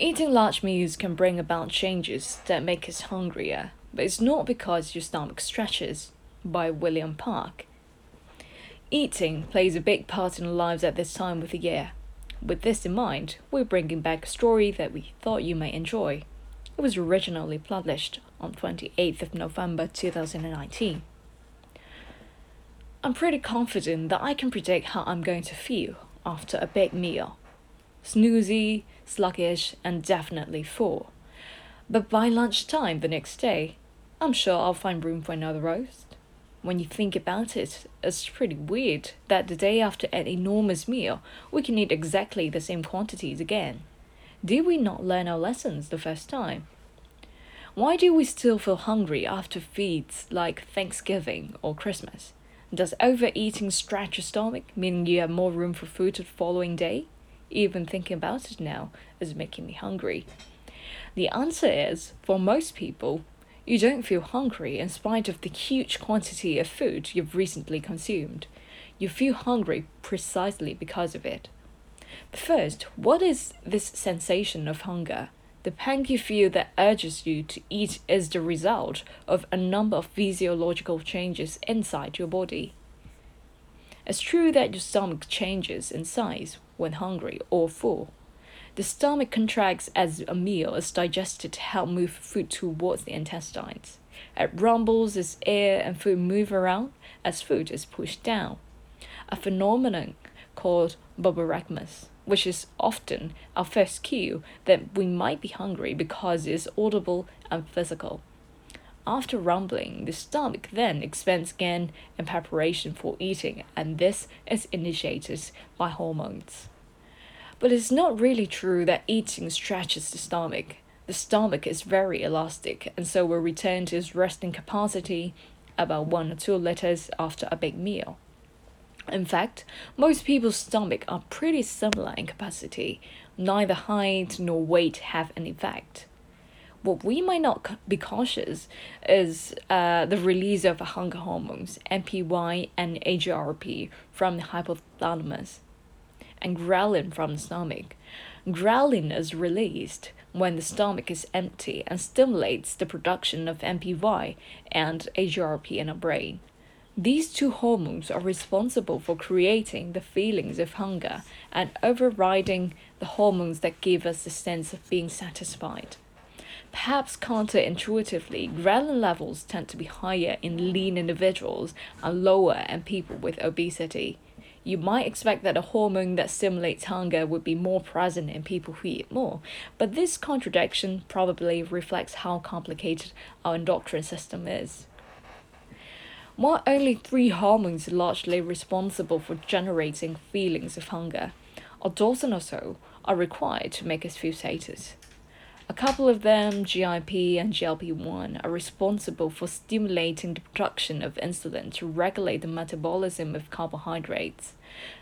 Eating large meals can bring about changes that make us hungrier, but it's not because your stomach stretches. By William Park. Eating plays a big part in our lives at this time of the year. With this in mind, we're bringing back a story that we thought you may enjoy. It was originally published on 28th of November 2019. I'm pretty confident that I can predict how I'm going to feel after a big meal. Snoozy, sluggish, and definitely full. But by lunchtime the next day, I'm sure I'll find room for another roast when you think about it, it's pretty weird that the day after an enormous meal, we can eat exactly the same quantities again. Did we not learn our lessons the first time? Why do we still feel hungry after feasts like Thanksgiving or Christmas? Does overeating stretch your stomach, meaning you have more room for food the following day? Even thinking about it now is making me hungry. The answer is, for most people, you don't feel hungry in spite of the huge quantity of food you've recently consumed. You feel hungry precisely because of it. But first, what is this sensation of hunger? The pang you feel that urges you to eat is the result of a number of physiological changes inside your body. It's true that your stomach changes in size when hungry or full. The stomach contracts as a meal is digested to help move food towards the intestines. It rumbles as air and food move around as food is pushed down. A phenomenon called borborygmus, which is often our first cue that we might be hungry because it's audible and physical. After rumbling, the stomach then expands again in preparation for eating, and this is initiated by hormones. But it's not really true that eating stretches the stomach. The stomach is very elastic and so will return to its resting capacity about one or two liters after a big meal. In fact, most people's stomach are pretty similar in capacity. Neither height nor weight have an effect. What we might not be cautious is uh, the release of hunger hormones, NPY and AGRP, from the hypothalamus and ghrelin from the stomach. Ghrelin is released when the stomach is empty and stimulates the production of NPY and AGRP in our brain. These two hormones are responsible for creating the feelings of hunger and overriding the hormones that give us the sense of being satisfied. Perhaps counterintuitively, ghrelin levels tend to be higher in lean individuals and lower in people with obesity. You might expect that a hormone that stimulates hunger would be more present in people who eat more, but this contradiction probably reflects how complicated our endocrine system is. While only three hormones are largely responsible for generating feelings of hunger, a dozen or so are required to make us feel sated. A couple of them, GIP and GLP 1, are responsible for stimulating the production of insulin to regulate the metabolism of carbohydrates.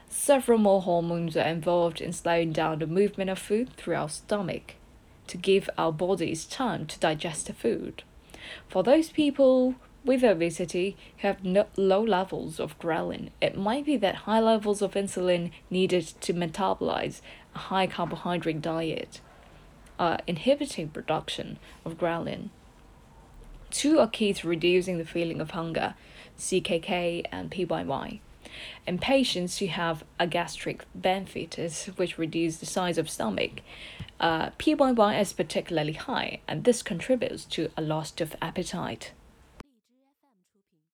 Several more hormones are involved in slowing down the movement of food through our stomach to give our bodies time to digest the food. For those people with obesity who have no, low levels of ghrelin, it might be that high levels of insulin needed to metabolize a high carbohydrate diet are inhibiting production of ghrelin. Two are key to reducing the feeling of hunger, CCK and PYY. In patients who have a gastric band fitted, which reduce the size of stomach, uh, PYY is particularly high, and this contributes to a loss of appetite.